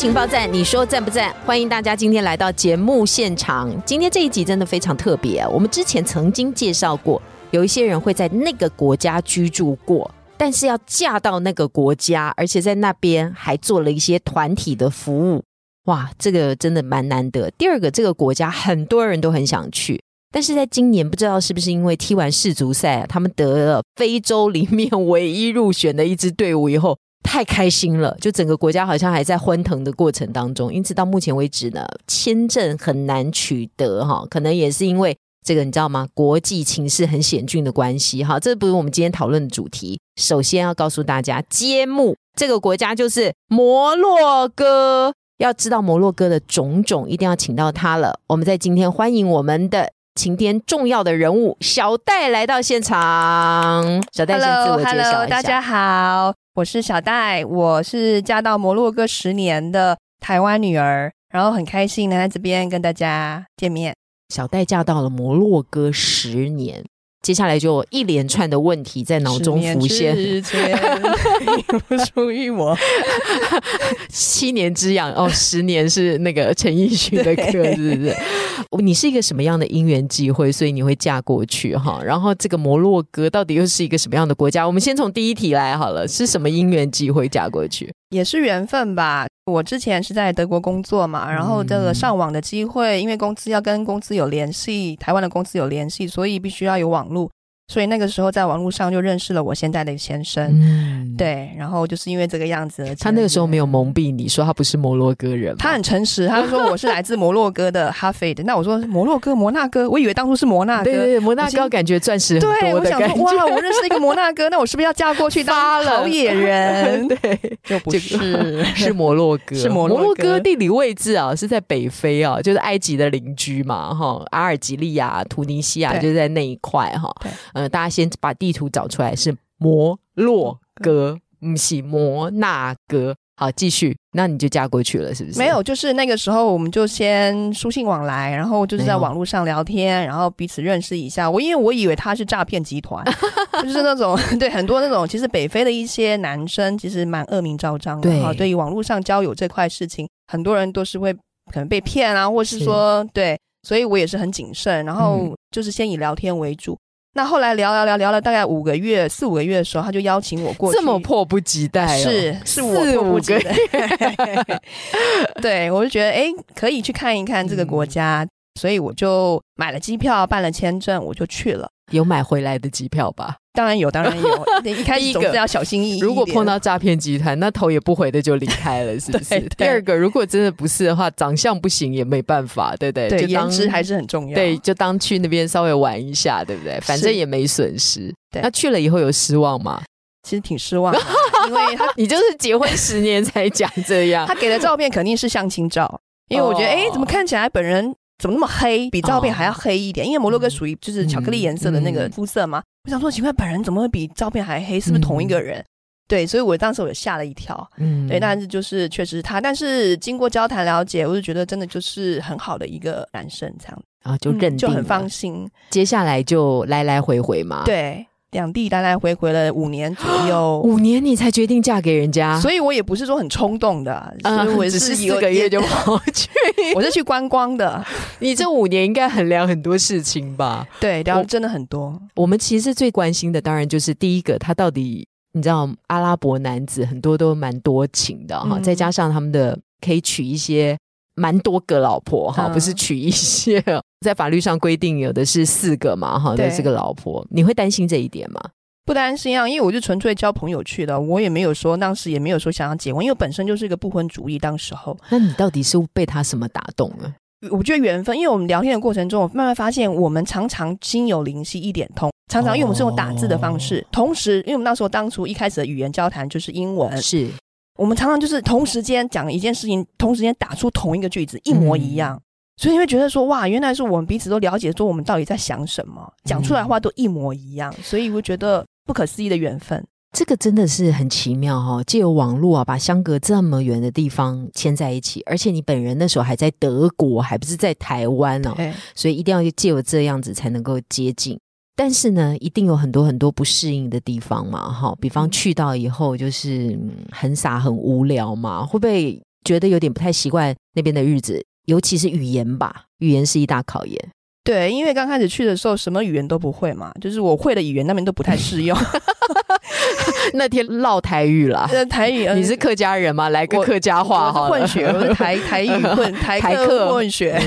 情报站，你说赞不赞？欢迎大家今天来到节目现场。今天这一集真的非常特别，我们之前曾经介绍过，有一些人会在那个国家居住过，但是要嫁到那个国家，而且在那边还做了一些团体的服务。哇，这个真的蛮难得。第二个，这个国家很多人都很想去。但是在今年，不知道是不是因为踢完世足赛，他们得了非洲里面唯一入选的一支队伍以后，太开心了，就整个国家好像还在欢腾的过程当中。因此到目前为止呢，签证很难取得哈，可能也是因为这个你知道吗？国际情势很险峻的关系哈。这不是我们今天讨论的主题。首先要告诉大家，揭幕这个国家就是摩洛哥。要知道摩洛哥的种种，一定要请到他了。我们在今天欢迎我们的。晴天重要的人物小戴来到现场，小戴先自我介绍一下。大家好，我是小戴，我是嫁到摩洛哥十年的台湾女儿，然后很开心能在这边跟大家见面。小戴嫁到了摩洛哥十年。接下来就一连串的问题在脑中浮现。不属于我。七年之痒哦，十年是那个陈奕迅的歌，是不是？你是一个什么样的因缘机会，所以你会嫁过去哈？然后这个摩洛哥到底又是一个什么样的国家？我们先从第一题来好了，是什么因缘机会嫁过去？也是缘分吧。我之前是在德国工作嘛，然后这个上网的机会，因为公司要跟公司有联系，台湾的公司有联系，所以必须要有网络。所以那个时候在网络上就认识了我现在的先生，嗯。对，然后就是因为这个样子。他那个时候没有蒙蔽你说他不是摩洛哥人，他很诚实，他说我是来自摩洛哥的哈菲的。那我说摩洛哥摩纳哥，我以为当初是摩纳哥，对对，摩纳哥感觉钻石很多的感觉。哇，我认识一个摩纳哥，那我是不是要嫁过去当 好野人？对，就不是，是摩洛哥，是摩洛哥。地理位置啊，是在北非啊，就是埃及的邻居嘛，哈，阿尔及利亚、突尼西亚就在那一块哈。呃，大家先把地图找出来，是摩洛哥，不是摩纳哥。好，继续，那你就嫁过去了，是不是？没有，就是那个时候，我们就先书信往来，然后就是在网络上聊天，然后彼此认识一下。我因为我以为他是诈骗集团，就是那种对很多那种，其实北非的一些男生其实蛮恶名昭彰的。对，对于网络上交友这块事情，很多人都是会可能被骗啊，或是说对，所以我也是很谨慎，然后就是先以聊天为主。那后来聊聊聊聊了大概五个月四五个月的时候，他就邀请我过去，这么迫不及待，是是我迫不及待，对我就觉得哎，可以去看一看这个国家，所以我就买了机票，办了签证，我就去了。有买回来的机票吧？当然有，当然有。一开始总是要小心翼翼。如果碰到诈骗集团，那头也不回的就离开了，是不是？第二个，如果真的不是的话，长相不行也没办法，对不对？对，颜值还是很重要。对，就当去那边稍微玩一下，对不对？反正也没损失。那去了以后有失望吗？其实挺失望，因为他你就是结婚十年才讲这样。他给的照片肯定是相亲照，因为我觉得，哎，怎么看起来本人？怎么那么黑？比照片还要黑一点，因为摩洛哥属于就是巧克力颜色的那个肤色嘛。我想说，奇怪，本人怎么会比照片还黑？是不是同一个人？对，所以我当时我就吓了一跳。嗯，对，但是就是确实是他。但是经过交谈了解，我就觉得真的就是很好的一个男生，这样啊，就认就很放心。接下来就来来回回嘛。对。两地来来回回了五年左右，五年你才决定嫁给人家，所以我也不是说很冲动的，嗯，我只是四个月就跑去，我是去观光的。你这五年应该衡量很多事情吧？对，聊真的很多。我们其实最关心的，当然就是第一个，他到底你知道，阿拉伯男子很多都蛮多情的哈，再加上他们的可以娶一些。蛮多个老婆哈，不是娶一些，在法律上规定有的是四个嘛哈，对，是个老婆，你会担心这一点吗？不担心啊，因为我就纯粹交朋友去的，我也没有说当时也没有说想要结婚，因为本身就是一个不婚主义。当时候，那你到底是被他什么打动了？我觉得缘分，因为我们聊天的过程中，我慢慢发现我们常常心有灵犀一点通，常常因为我们是用打字的方式，同时因为我们那时候当初一开始的语言交谈就是英文，是。我们常常就是同时间讲一件事情，同时间打出同一个句子，一模一样。所以你会觉得说，哇，原来是我们彼此都了解，说我们到底在想什么，讲出来话都一模一样。所以我觉得不可思议的缘分。这个真的是很奇妙哈，借由网络啊，把相隔这么远的地方牵在一起，而且你本人那时候还在德国，还不是在台湾呢，所以一定要借由这样子才能够接近。但是呢，一定有很多很多不适应的地方嘛，哈，比方去到以后就是很傻很无聊嘛，会不会觉得有点不太习惯那边的日子，尤其是语言吧，语言是一大考验。对，因为刚开始去的时候，什么语言都不会嘛，就是我会的语言那边都不太适用。那天唠台语了，台语，你是客家人吗？来个客家话哈，混血，我是台 台语混台客混血。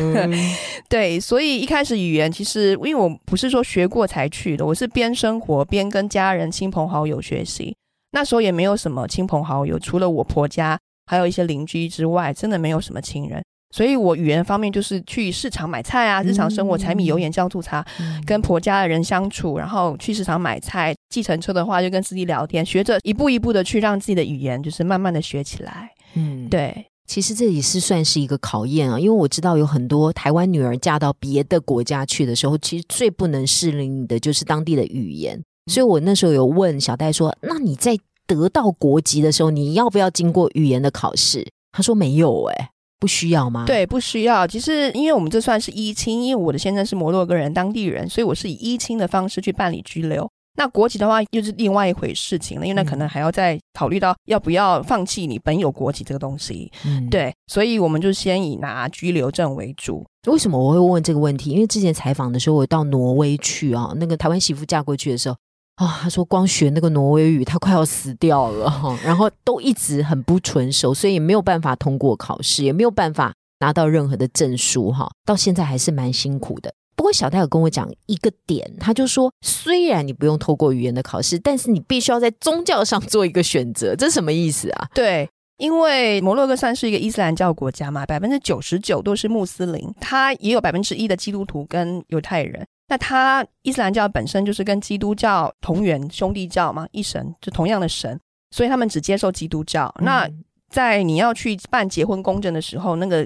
对，所以一开始语言其实，因为我不是说学过才去的，我是边生活边跟家人、亲朋好友学习。那时候也没有什么亲朋好友，除了我婆家，还有一些邻居之外，真的没有什么亲人。所以我语言方面就是去市场买菜啊，日常生活柴米油盐酱醋茶，跟婆家的人相处，然后去市场买菜，计程车的话就跟司机聊天，学着一步一步的去让自己的语言就是慢慢的学起来。嗯，对，其实这也是算是一个考验啊，因为我知道有很多台湾女儿嫁到别的国家去的时候，其实最不能适应的就是当地的语言。所以我那时候有问小戴说：“那你在得到国籍的时候，你要不要经过语言的考试？”他说：“没有。”哎。不需要吗？对，不需要。其实，因为我们这算是依亲，因为我的先生是摩洛哥人，当地人，所以我是以依亲的方式去办理居留。那国籍的话，又是另外一回事情了，因为那可能还要再考虑到要不要放弃你本有国籍这个东西。嗯，对，所以我们就先以拿居留证为主。为什么我会问这个问题？因为之前采访的时候，我到挪威去啊，那个台湾媳妇嫁过去的时候。啊，他说光学那个挪威语，他快要死掉了哈，然后都一直很不纯熟，所以也没有办法通过考试，也没有办法拿到任何的证书哈，到现在还是蛮辛苦的。不过小戴有跟我讲一个点，他就说，虽然你不用透过语言的考试，但是你必须要在宗教上做一个选择，这什么意思啊？对，因为摩洛哥算是一个伊斯兰教国家嘛，百分之九十九都是穆斯林，他也有百分之一的基督徒跟犹太人。那他伊斯兰教本身就是跟基督教同源兄弟教嘛，一神就同样的神，所以他们只接受基督教。那在你要去办结婚公证的时候，那个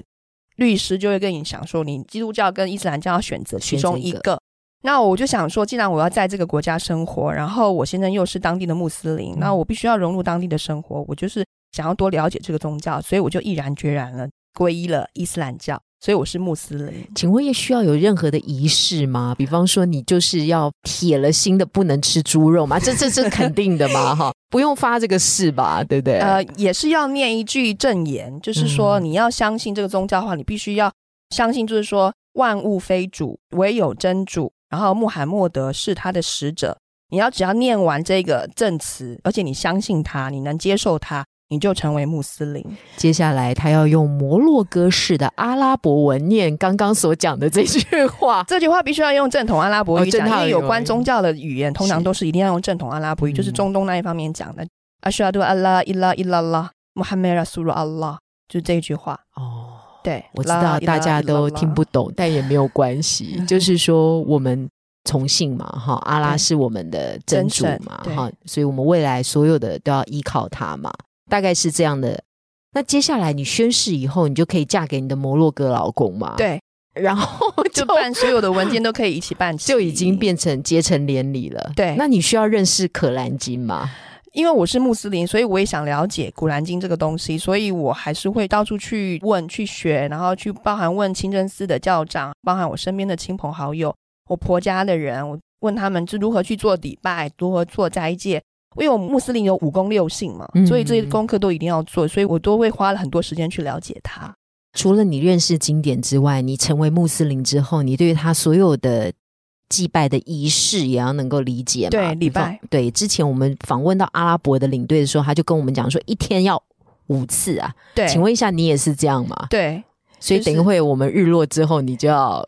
律师就会跟你讲说，你基督教跟伊斯兰教要选择其中一个。那我就想说，既然我要在这个国家生活，然后我现在又是当地的穆斯林，那我必须要融入当地的生活，我就是想要多了解这个宗教，所以我就毅然决然了皈依了伊斯兰教。所以我是穆斯林，请问也需要有任何的仪式吗？比方说，你就是要铁了心的不能吃猪肉吗？这这这肯定的嘛？哈，不用发这个誓吧，对不对？呃，也是要念一句证言，就是说你要相信这个宗教的话，你必须要相信，就是说万物非主，唯有真主，然后穆罕默德是他的使者。你要只要念完这个证词，而且你相信他，你能接受他。你就成为穆斯林。接下来，他要用摩洛哥式的阿拉伯文念刚刚所讲的这句话。这句话必须要用正统阿拉伯语讲，因为有关宗教的语言，通常都是一定要用正统阿拉伯语，就是中东那一方面讲的。阿沙杜阿拉伊拉伊拉拉穆罕默德苏鲁阿拉，就这句话。哦，对，我知道大家都听不懂，但也没有关系。就是说，我们崇信嘛，哈，阿拉是我们的真主嘛，哈，所以我们未来所有的都要依靠他嘛。大概是这样的，那接下来你宣誓以后，你就可以嫁给你的摩洛哥老公嘛？对，然后 就办所有的文件都可以一起办，就已经变成结成连理了。对，那你需要认识可兰经吗？因为我是穆斯林，所以我也想了解古兰经这个东西，所以我还是会到处去问、去学，然后去包含问清真寺的教长，包含我身边的亲朋好友、我婆家的人，我问他们是如何去做礼拜，如何做斋戒。因为我穆斯林有五功六性嘛，所以这些功课都一定要做，所以我都会花了很多时间去了解他。除了你认识经典之外，你成为穆斯林之后，你对他所有的祭拜的仪式也要能够理解嘛？对，礼拜。对，之前我们访问到阿拉伯的领队的时候，他就跟我们讲说，一天要五次啊。对，请问一下，你也是这样吗？对。所以等一会我们日落之后，你就要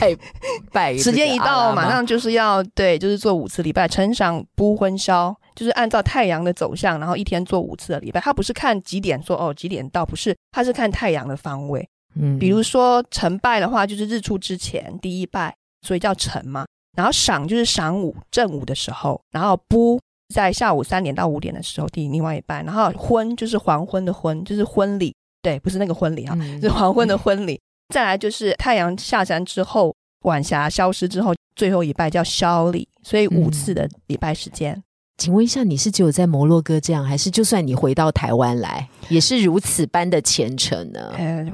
拜 拜。时间一到，马上就是要对，就是做五次礼拜，称上不婚宵，就是按照太阳的走向，然后一天做五次的礼拜。他不是看几点说哦几点到，不是，他是看太阳的方位。嗯，比如说晨拜的话，就是日出之前第一拜，所以叫晨嘛。然后晌就是晌午正午的时候，然后不在下午三点到五点的时候第另外一半，然后昏就是黄昏的昏，就是婚礼，对，不是那个婚礼啊，嗯是黄昏的婚礼。再来就是太阳下山之后，晚霞消失之后，最后一拜叫宵礼，所以五次的礼拜时间。请问一下，你是只有在摩洛哥这样，还是就算你回到台湾来，也是如此般的虔诚呢？呃，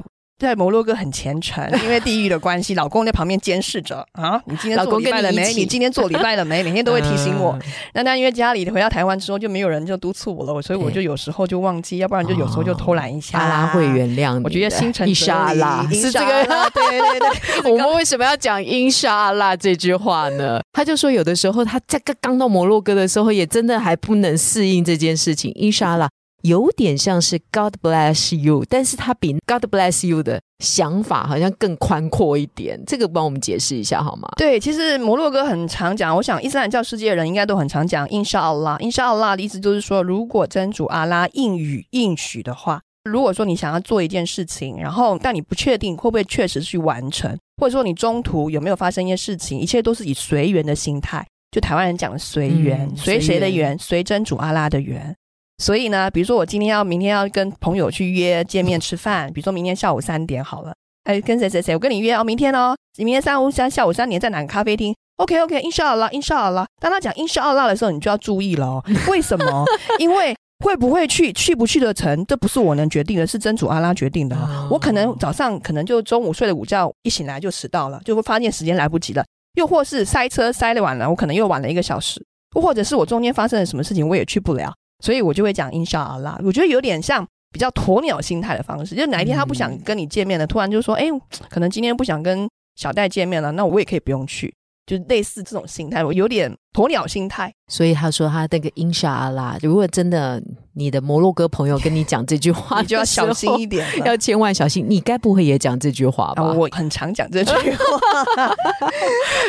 在摩洛哥很虔诚，因为地域的关系，老公在旁边监视着啊，你今天做老公跟礼拜了没？你一起你今天做礼拜了没？每天都会提醒我。嗯那但因为家里回到台湾之后就没有人就督促我了，所以我就有时候就忘记，要不然就有时候就偷懒一下。阿拉会原谅你。我觉得心诚伊莎拉是这个。对对对，我们为什么要讲伊沙拉这句话呢？他就说，有的时候他在刚刚到摩洛哥的时候，也真的还不能适应这件事情。伊沙拉有点像是 God bless you，但是它比 God bless you 的想法好像更宽阔一点。这个帮我们解释一下好吗？对，其实摩洛哥很常讲，我想伊斯兰教世界的人应该都很常讲 “inshallah”。inshallah 的意思就是说，如果真主阿拉应允应许的话，如果说你想要做一件事情，然后但你不确定会不会确实去完成，或者说你中途有没有发生一些事情，一切都是以随缘的心态。就台湾人讲的随缘，嗯随谁的缘？随真主阿拉的缘。所以呢，比如说我今天要明天要跟朋友去约见面吃饭，比如说明天下午三点好了。哎，跟谁谁谁，我跟你约哦，明天哦，明天三五三下午三点在哪个咖啡厅？OK OK，inshallah，inshallah。当他讲 inshallah 的时候，你就要注意了哦。为什么？因为会不会去，去不去得成，这不是我能决定的，是真主阿拉决定的我可能早上可能就中午睡了午觉，一醒来就迟到了，就会发现时间来不及了。又或是塞车塞了晚了，我可能又晚了一个小时，或者是我中间发生了什么事情，我也去不了，所以我就会讲 inshallah。我觉得有点像比较鸵鸟心态的方式，就是哪一天他不想跟你见面了，突然就说，哎，可能今天不想跟小戴见面了，那我也可以不用去，就类似这种心态，我有点鸵鸟心态。所以他说他那个因沙阿拉，如果真的你的摩洛哥朋友跟你讲这句话，你就要小心一点。要千万小心。你该不会也讲这句话吧？啊，我很常讲这句话。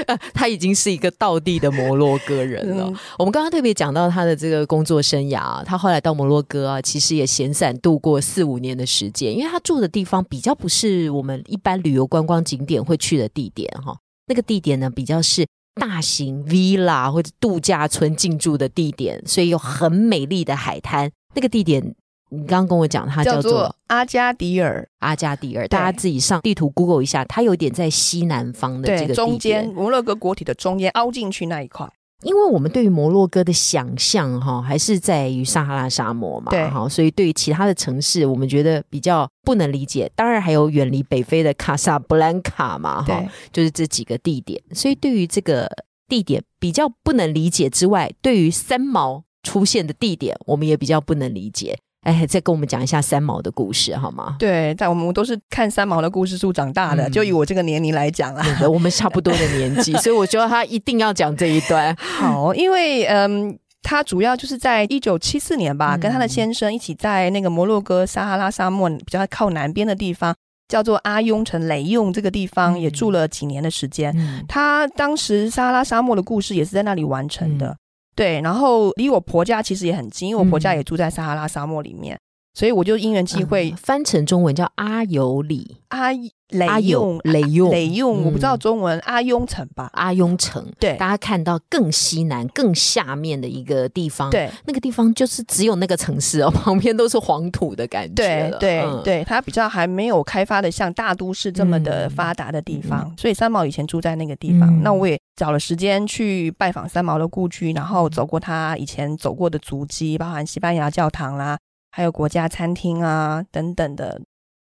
他已经是一个道地的摩洛哥人了。嗯我们刚刚特别讲到他的这个工作生涯啊，他后来到摩洛哥啊，其实也闲散度过四五年的时间，因为他住的地方比较不是我们一般旅游观光景点会去的地点哈，那个地点呢比较是大型 villa 或者度假村进驻的地点，所以有很美丽的海滩。那个地点，你刚刚跟我讲，它叫做阿加迪尔，阿加迪尔，大家自己上地图 Google 一下，它有点在西南方的这，个中间摩洛哥国体的中间凹进去那一块。因为我们对于摩洛哥的想象哈，还是在于撒哈拉沙漠嘛，对哈，所以对于其他的城市，我们觉得比较不能理解。当然还有远离北非的卡萨布兰卡嘛，哈对，就是这几个地点。所以对于这个地点比较不能理解之外，对于三毛出现的地点，我们也比较不能理解。哎，再跟我们讲一下三毛的故事好吗？对，但我们都是看三毛的故事书长大的，嗯就以我这个年龄来讲啊，对我们差不多的年纪，所以我觉得他一定要讲这一段。好，因为嗯。他主要就是在一九七四年吧，嗯跟他的先生一起在那个摩洛哥撒哈拉沙漠比较靠南边的地方，叫做阿雍城雷用这个地方，嗯也住了几年的时间。嗯他当时撒哈拉沙漠的故事也是在那里完成的。嗯对，然后离我婆家其实也很近，因为我婆家嗯。也住在撒哈拉沙漠里面，所以我就因缘际会嗯，翻成中文叫阿尤里。阿雷阿雷用雷用，我不知道嗯中文阿雍城吧？阿雍城，对。大家看到更西南、更下面的一个地方，，对。那个地方就是只有那个城市哦，旁边都是黄土的感觉了。对对嗯。对，它比较还没有开发的像大都市这么的嗯发达的地方，所以三毛以前住在那个地方。嗯。那我也找了时间去拜访三毛的故居，然后走过他以前走过的足迹，包含西班牙教堂啦，还有国家餐厅啊等等的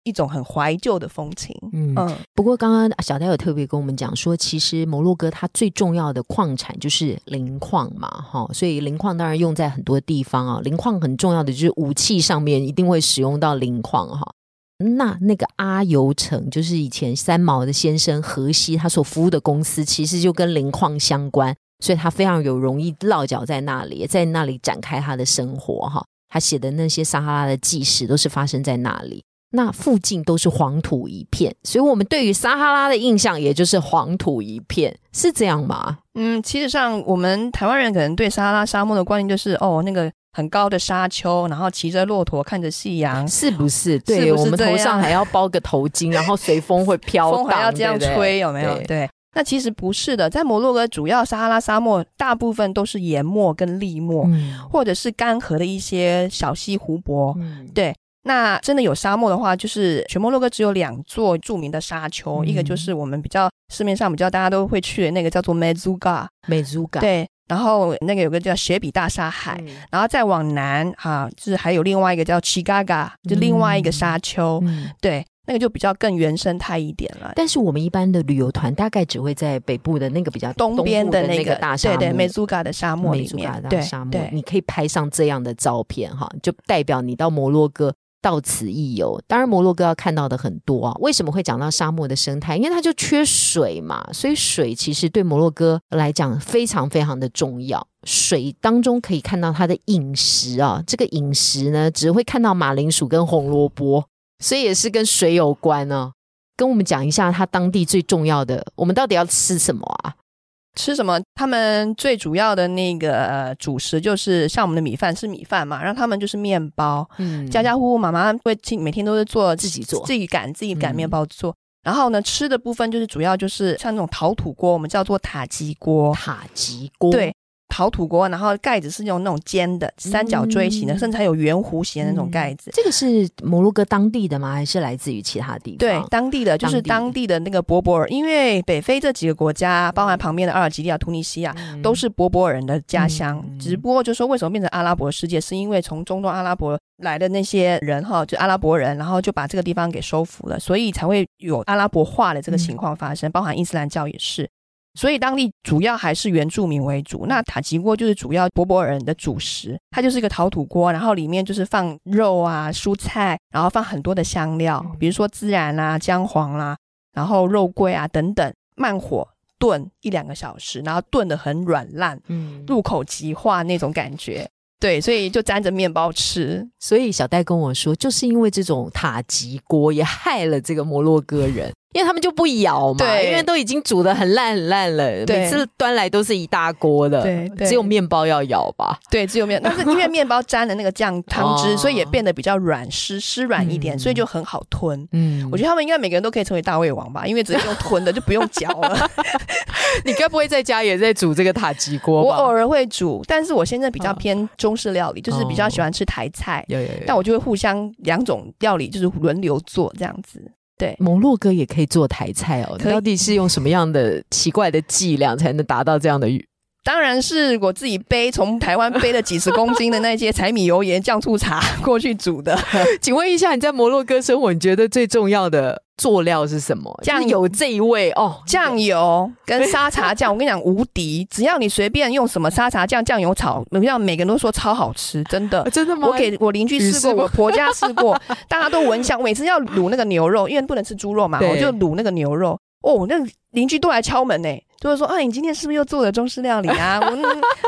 一种很怀旧的风情。嗯嗯，不过刚刚小戴有特别跟我们讲说，其实摩洛哥它最重要的矿产就是磷矿嘛，哈，所以磷矿当然用在很多地方啊。磷矿很重要的就是武器上面一定会使用到磷矿哈。那那个阿尤城，就是以前三毛的先生荷西他所服务的公司，其实就跟磷矿相关，所以他非常有容易落脚在那里，在那里展开他的生活哈。他写的那些撒哈拉的纪实都是发生在那里。那附近都是黄土一片，所以我们对于撒哈拉的印象也就是黄土一片，是这样吗？嗯，其实上我们台湾人可能对撒哈拉沙漠的观念就是哦，那个很高的沙丘，然后骑着骆驼看着夕阳，是不是？对是是我们头上还要包个头巾，然后随风会飘 还要这样吹，有没有？对对。那其实不是的，在摩洛哥主要撒哈拉沙漠大部分都是盐漠跟砾漠，嗯或者是干涸的一些小溪湖泊。嗯。对，那真的有沙漠的话，就是全摩洛哥只有两座著名的沙丘，嗯一个就是我们比较市面上比较大家都会去的那个叫做 Mezuga，美足感，对，然后那个有个叫雪比大沙海。嗯。然后再往南哈、就是还有另外一个叫 Chigaga，就另外一个沙丘，嗯。对，那个就比较更原生态一点了。但是我们一般的旅游团大概只会在北部的那个比较东边的的那个大沙漠，对对，美苏嘎的沙漠美祖嘎，里面对沙漠，对你可以拍上这样的照片哈，就代表你到摩洛哥到此一游。当然，摩洛哥要看到的很多啊。为什么会讲到沙漠的生态？因为它就缺水嘛，所以水其实对摩洛哥来讲非常非常的重要。水当中可以看到它的饮食啊，这个饮食呢，只会看到马铃薯跟红萝卜，所以也是跟水有关呢、跟我们讲一下它当地最重要的，我们到底要吃什么啊？吃什么？他们最主要的那个、呃、主食就是像我们的米饭是米饭嘛，然后他们就是面包，嗯。家家户户妈妈会亲每天都是做自己做。自己擀自己擀嗯面包做。然后呢，吃的部分就是主要就是像那种陶土锅，我们叫做塔吉锅，塔吉锅，对，陶土锅，然后盖子是用那种尖的三角锥形的，嗯甚至还有圆弧形的那种盖子。这个是摩洛哥当地的吗？还是来自于其他地方？对，当地的就是当当地的那个博博尔，因为北非这几个国家，包含旁边的阿尔及利亚、突尼西亚，嗯都是博博尔人的家乡。嗯只不过就说为什么变成阿拉伯世界，是因为从中东阿拉伯来的那些人哈，就阿拉伯人，然后就把这个地方给收服了，所以才会有阿拉伯化的这个情况发生，包含伊斯兰教也是。所以当地主要还是原住民为主，那塔吉锅就是主要博博尔人的主食，它就是一个陶土锅，然后里面就是放肉啊、蔬菜，然后放很多的香料，比如说孜然啦、姜黄啦、然后肉桂啊等等，慢火炖一两个小时，然后炖的很软烂，嗯，入口即化那种感觉。对，所以就沾着面包吃。所以小戴跟我说，就是因为这种塔吉锅也害了这个摩洛哥人，因为他们就不咬嘛，对因为都已经煮的很烂很烂了，每次端来都是一大锅的，对对只有面包要咬吧。对，只有面，但是 因为面包沾了那个酱汤汁，哦所以也变得比较软湿湿软一点，嗯所以就很好吞。嗯我觉得他们应该每个人都可以成为大胃王吧，因为直接用吞的就不用嚼了。你该不会在家也在煮这个塔吉锅吧？我偶尔会煮，但是我现在比较哦偏中式料理，就是比较喜欢吃台菜，但我就会互相两种料理就是轮流做这样子。对，摩洛哥也可以做台菜哦，你到底是用什么样的奇怪的伎俩才能达到这样的语？当然是我自己背从台湾背了几十公斤的那些柴米油盐酱醋茶过去煮的。请问一下，你在摩洛哥生活，你觉得最重要的佐料是什么？酱就是有这一味哦，酱油跟沙茶酱，我跟你讲无敌，只要你随便用什么沙茶酱、酱油炒，你讲每个人都说超好吃，真的啊。真的吗？我给我邻居试过，我婆家试过，大家都闻香。每次要卤那个牛肉，因为不能吃猪肉嘛，我就卤那个牛肉。哦，那邻居都来敲门呢，就会说：“啊，你今天是不是又做了中式料理啊？我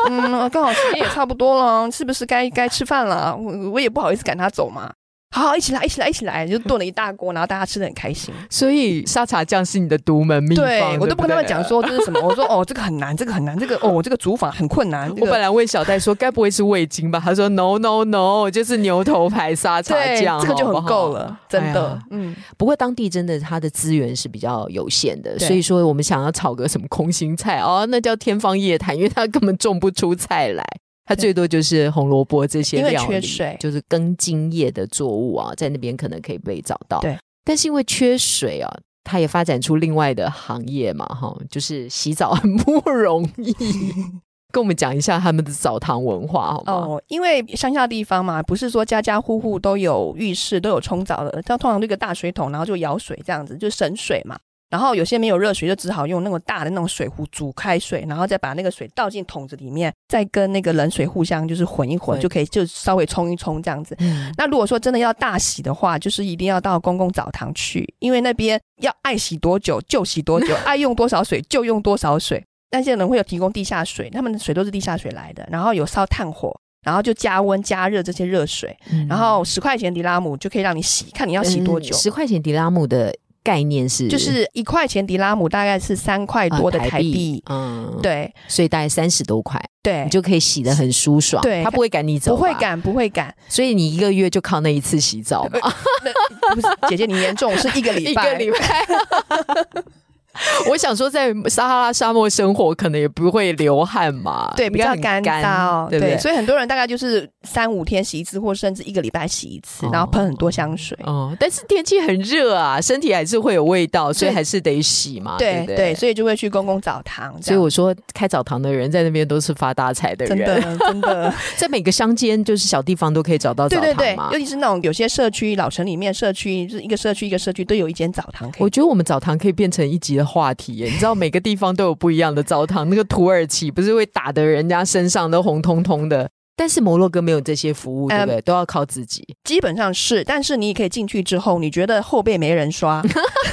嗯，嗯刚好时间也差不多了，是不是该该吃饭了？我我也不好意思赶他走嘛。好好，一起来，一起来，一起来，就炖了一大锅，然后大家吃的很开心。所以沙茶酱是你的独门秘方，对我都不跟他们对讲。说这是什么，我说哦，这个很难，这个很难，这个哦，这个煮法很困难。这个我本来问小戴说，该不会是味精吧？他说 no no no，就是牛头牌沙茶对酱，这个就很够了，真的哎。嗯，不过当地真的它的资源是比较有限的，所以说我们想要炒个什么空心菜哦，那叫天方夜谭，因为它根本种不出菜来。它最多就是红萝卜这些因为料，缺水就是根茎叶的作物啊，在那边可能可以被找到。对，但是因为缺水啊，它也发展出另外的行业嘛，哈，就是洗澡很不容易。跟我们讲一下他们的澡堂文化好吗？哦，因为乡下地方嘛，不是说家家户户都有浴室，都有冲澡的，它通常这个大水桶，然后就舀水这样子，就省水嘛。然后有些没有热水，就只好用那种大的那种水壶煮开水，然后再把那个水倒进桶子里面，再跟那个冷水互相就是混一混，就可以就稍微冲一冲这样子。嗯，那如果说真的要大洗的话，就是一定要到公共澡堂去，因为那边要爱洗多久就洗多久，爱用多少水就用多少水。那些人会有提供地下水，他们的水都是地下水来的，然后有烧炭火，然后就加温加热这些热水，嗯然后十块钱迪拉姆就可以让你洗，看你要洗多久。十、块钱迪拉姆的概念是就是一块钱迪拉姆大概是三块多的呃台币，嗯，，对。所以大概三十多块，对。你，就可以洗得很舒爽。对。他不会赶你走，不会，赶不会赶。所以你一个月就靠那一次洗澡嘛，那不是姐姐你严重是一个礼拜，一个礼拜。我想说，在撒哈拉沙漠生活，可能也不会流汗嘛，对，比较干燥，对不对？所以很多人大概就是三五天洗一次，或甚至一个礼拜洗一次，然后喷很多香水。哦，但是天气很热啊，身体还是会有味道，所以还是得洗嘛。对对，所以就会去公共澡堂。所以我说，开澡堂的人在那边都是发大财的人，真的真的，在每个乡间就是小地方都可以找到澡堂嘛。尤其是那种有些社区老城里面，社区就是一个社区一个社区都有一间澡堂。我觉得我们澡堂可以变成一集话题耶，你知道每个地方都有不一样的澡堂。那个土耳其不是会打得人家身上都红彤彤的，但是摩洛哥没有这些服务，对不对？都要靠自己。基本上是，但是你也可以进去之后，你觉得后背没人刷，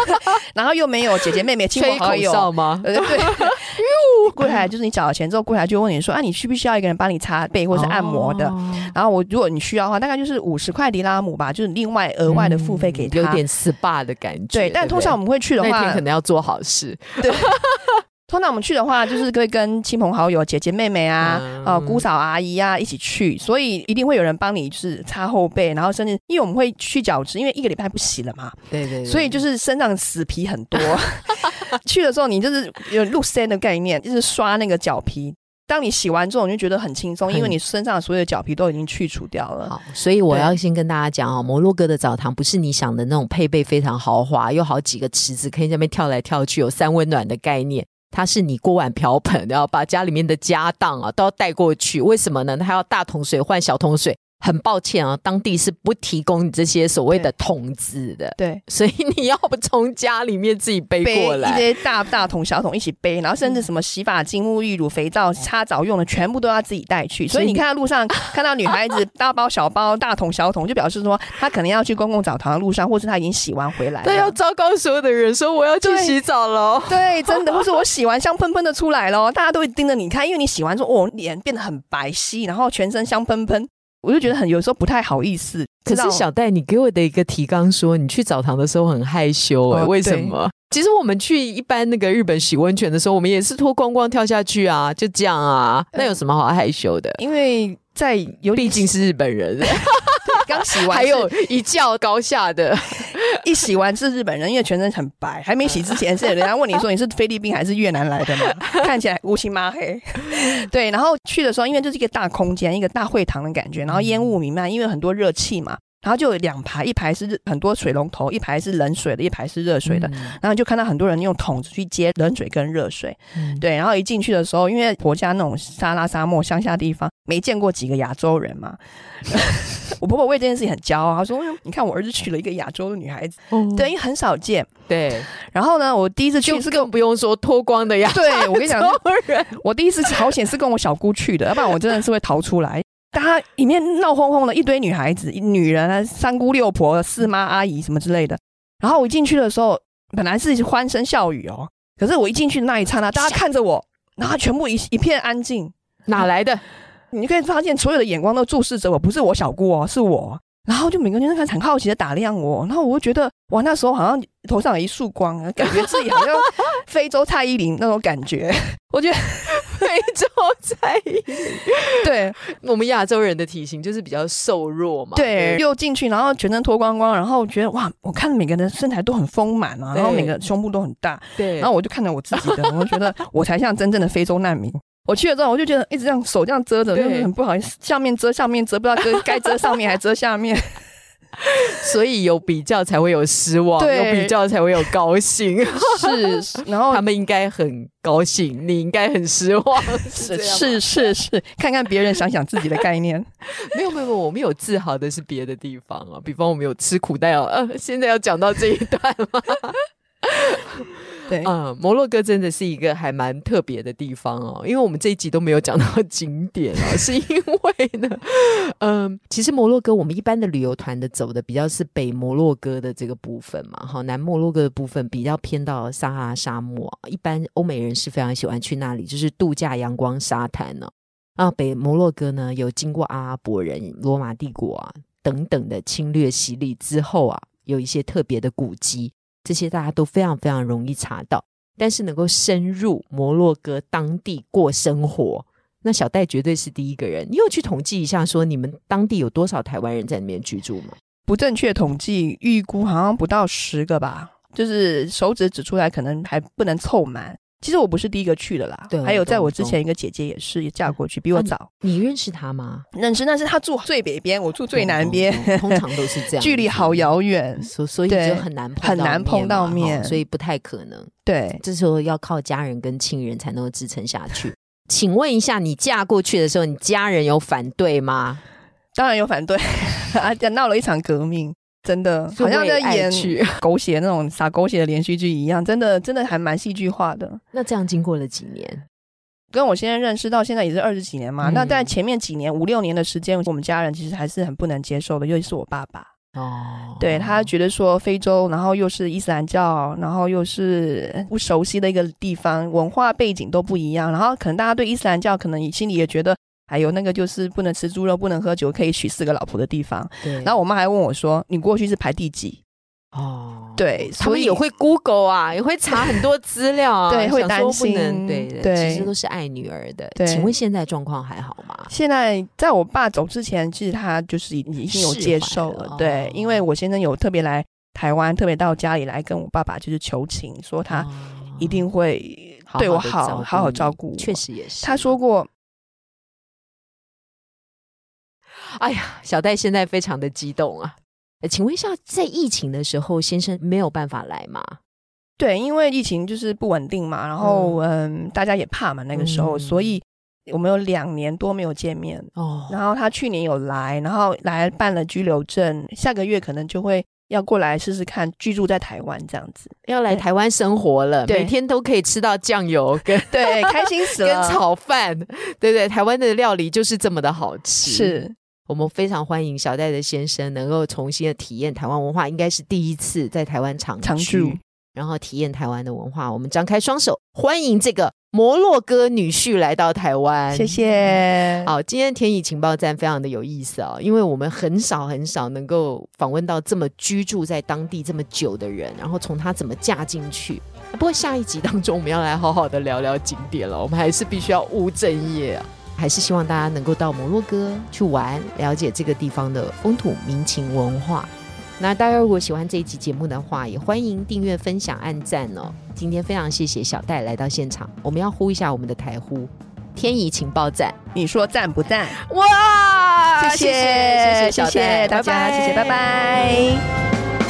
然后又没有姐姐妹妹亲朋好友吗？对。柜台就是你缴了钱之后，柜台就问你说：“啊，你需不需要一个人帮你擦背或者是按摩的？”然后我如果你需要的话，大概就是五十块迪拉姆吧，就是另外额外的付费给他，有点 SPA 的感觉。对，但通常我们会去的话，可能要做好事。对，通常我们去的话，就是会跟亲朋好友、姐姐妹妹啊、呃姑嫂阿姨啊一起去，所以一定会有人帮你就是擦后背，然后甚至因为我们会去角质，因为一个礼拜不洗了嘛，对对，所以就是身上死皮很多。去的时候，你就是有露身的概念，就是刷那个脚皮。当你洗完之后，你就觉得很轻松，因为你身上所有的脚皮都已经去除掉了。好，所以我要先跟大家讲哦，摩洛哥的澡堂不是你想的那种配备非常豪华，有好几个池子可以在那边跳来跳去，有三温暖的概念。他是你锅碗瓢盆，然后把家里面的家当啊都要带过去。为什么呢？他要大桶水换小桶水。很抱歉啊，当地是不提供你这些所谓的桶子的，对，所以你要不从家里面自己背过来，一些大大桶、小桶一起背，然后甚至什么洗发精、沐浴乳、肥皂、擦澡用的，全部都要自己带去。所以你看到路上 看到女孩子 大包小包、大桶小桶，就表示说她可能要去公共澡堂的路上，或是她已经洗完回来。对，要糟糕所有的人说我要去洗澡了，对，真的，或是我洗完香喷喷的出来了，大家都会盯着你看，因为你洗完之后，哦，脸变得很白皙，然后全身香喷喷。我就觉得很有时候不太好意思。可是小戴，你给我的一个提纲说，你去澡堂的时候很害羞哎，为什么？其实我们去一般那个日本洗温泉的时候，我们也是脱光光跳下去啊，就这样啊，那有什么好害羞的？因为在有毕竟是日本人。刚洗完，还有一较高下的，一洗完是日本人，因为全身很白。还没洗之前是人家问你说你是菲律宾还是越南来的嘛？看起来乌漆嘛黑。对，然后去的时候，因为就是一个大空间，一个大会堂的感觉，然后烟雾弥漫，因为很多热气嘛。然后就有两排，一排是很多水龙头，一排是冷水的，一排是热水的。然后就看到很多人用桶子去接冷水跟热水。对，然后一进去的时候，因为婆家那种沙拉沙漠乡下地方，没见过几个亚洲人嘛。我婆婆为这件事情很骄傲，她说：“你看我儿子娶了一个亚洲的女孩子，对，因为很少见。”对。然后呢，我第一次去是更不用说脱光的呀。对，我跟你讲，我第一次朝鲜是跟我小姑去的，要不然我真的是会逃出来。大家里面闹哄哄的一堆女孩子、女人啊，三姑六婆、四妈阿姨什么之类的。然后我一进去的时候，本来是欢声笑语哦，可是我一进去的那一刹那，大家看着我，然后全部一一片安静。哪来的？你可以发现所有的眼光都注视着我，不是我小姑哦，是我。然后就每个人开始很好奇的打量我，然后我就觉得哇，那时候好像头上有一束光，感觉自己好像非洲蔡依林那种感觉。我觉得非洲蔡依林，对我们亚洲人的体型就是比较瘦弱嘛。对，又进去，然后全身脱光光，然后觉得哇，我看每个人身材都很丰满啊，然后每个胸部都很大。对，然后我就看着我自己的，我觉得我才像真正的非洲难民。我去了之后，我就觉得一直这样手这样遮着，就是很不好意思，下面遮，下面遮，不知道遮该遮上面还遮下面。所以有比较才会有失望，有比较才会有高兴。是，然后他们应该很高兴，你应该很失望。是是是是，看看别人，想想自己的概念。没有没有，我们有自豪的是别的地方啊，比方我们有吃苦但要。呃，现在要讲到这一段吗？对，嗯，摩洛哥真的是一个还蛮特别的地方哦，因为我们这一集都没有讲到景点啊，是因为呢，嗯，其实摩洛哥我们一般的旅游团的走的比较是北摩洛哥的这个部分嘛，哈，南摩洛哥的部分比较偏到撒哈拉沙漠，一般欧美人是非常喜欢去那里，就是度假、阳光、沙滩呢。啊，北摩洛哥呢，有经过阿拉伯人、罗马帝国啊等等的侵略洗礼之后啊，有一些特别的古迹。这些大家都非常非常容易查到，但是能够深入摩洛哥当地过生活，那小戴绝对是第一个人。你有去统计一下，说你们当地有多少台湾人在那边居住吗？不正确统计，预估好像不到十个吧。就是手指指出来，可能还不能凑满。其实我不是第一个去的啦，对还有在我之前一个姐姐也是也嫁过去，比我早你认识她吗？认识，但是她住最北边，我住最南边，通常都是这样，距离好。遥远。所所以就很难碰很难碰到面所以不太可能。对，这时候要靠家人跟亲人才能够支撑下去。请问一下，你嫁过去的时候，你家人有反对吗？当然有反对，啊，闹了一场革命，真的好像在演。狗血那种撒狗血的连续剧一样，真的真的还蛮戏剧化的。那这样经过了几年？跟我现在认识到现在也是二十几年嘛，嗯那在前面几年五六年的时间，我们家人其实还是很不能接受的，尤其是我爸爸，哦，对他觉得说非洲，然后又是伊斯兰教，然后又是不熟悉的一个地方，文化背景都不一样，然后可能大家对伊斯兰教可能心里也觉得。还有那个就是不能吃猪肉、不能喝酒、可以娶四个老婆的地方。对，然后我妈还问我说：“你过去是排第几哦，？”对，所以他们也会 Google 啊，也会查很多资料啊，对会担心对对其实都是爱女儿的。对请问现在状况还好吗？现在在我爸走之前，其实他就是已已经有接受了，对哦，因为我先生有特别来台湾，特别到家里来跟我爸爸就是求情，说他哦一定会好对我地好，好好你照顾我。确实也是。他说过，哎呀，小戴现在非常的激动啊！呃请问一下，在疫情的时候，先生没有办法来吗？对，因为疫情就是不稳定嘛，然后嗯大家也怕嘛，那个时候，嗯所以我们有两年多没有见面。哦，然后他去年有来，然后来办了居留证，下个月可能就会要过来试试看居住在台湾这样子。要来台湾生活了，每天都可以吃到酱油跟对，开心死了 跟。炒饭，对对？台湾的料理就是这么的好吃。是，我们非常欢迎小戴的先生能够重新的体验台湾文化，应该是第一次在台湾常常居住，然后体验台湾的文化。我们张开双手欢迎这个摩洛哥女婿来到台湾，谢。谢。好，今天天意情报站非常的有意思哦，因为我们很少很少能够访问到这么居住在当地这么久的人，然后从他怎么嫁进去。不过下一集当中，我们要来好好的聊聊景点了，我们还是必须要务正业啊。还是希望大家能够到摩洛哥去玩，了解这个地方的风土民情文化。那大家如果喜欢这一期节目的话，也欢迎订阅、分享、按赞哦。今天非常谢谢小戴来到现场，我们要呼一下我们的台呼天怡情报站。你说赞不赞？哇，谢谢谢谢谢谢小戴大家，谢谢，拜拜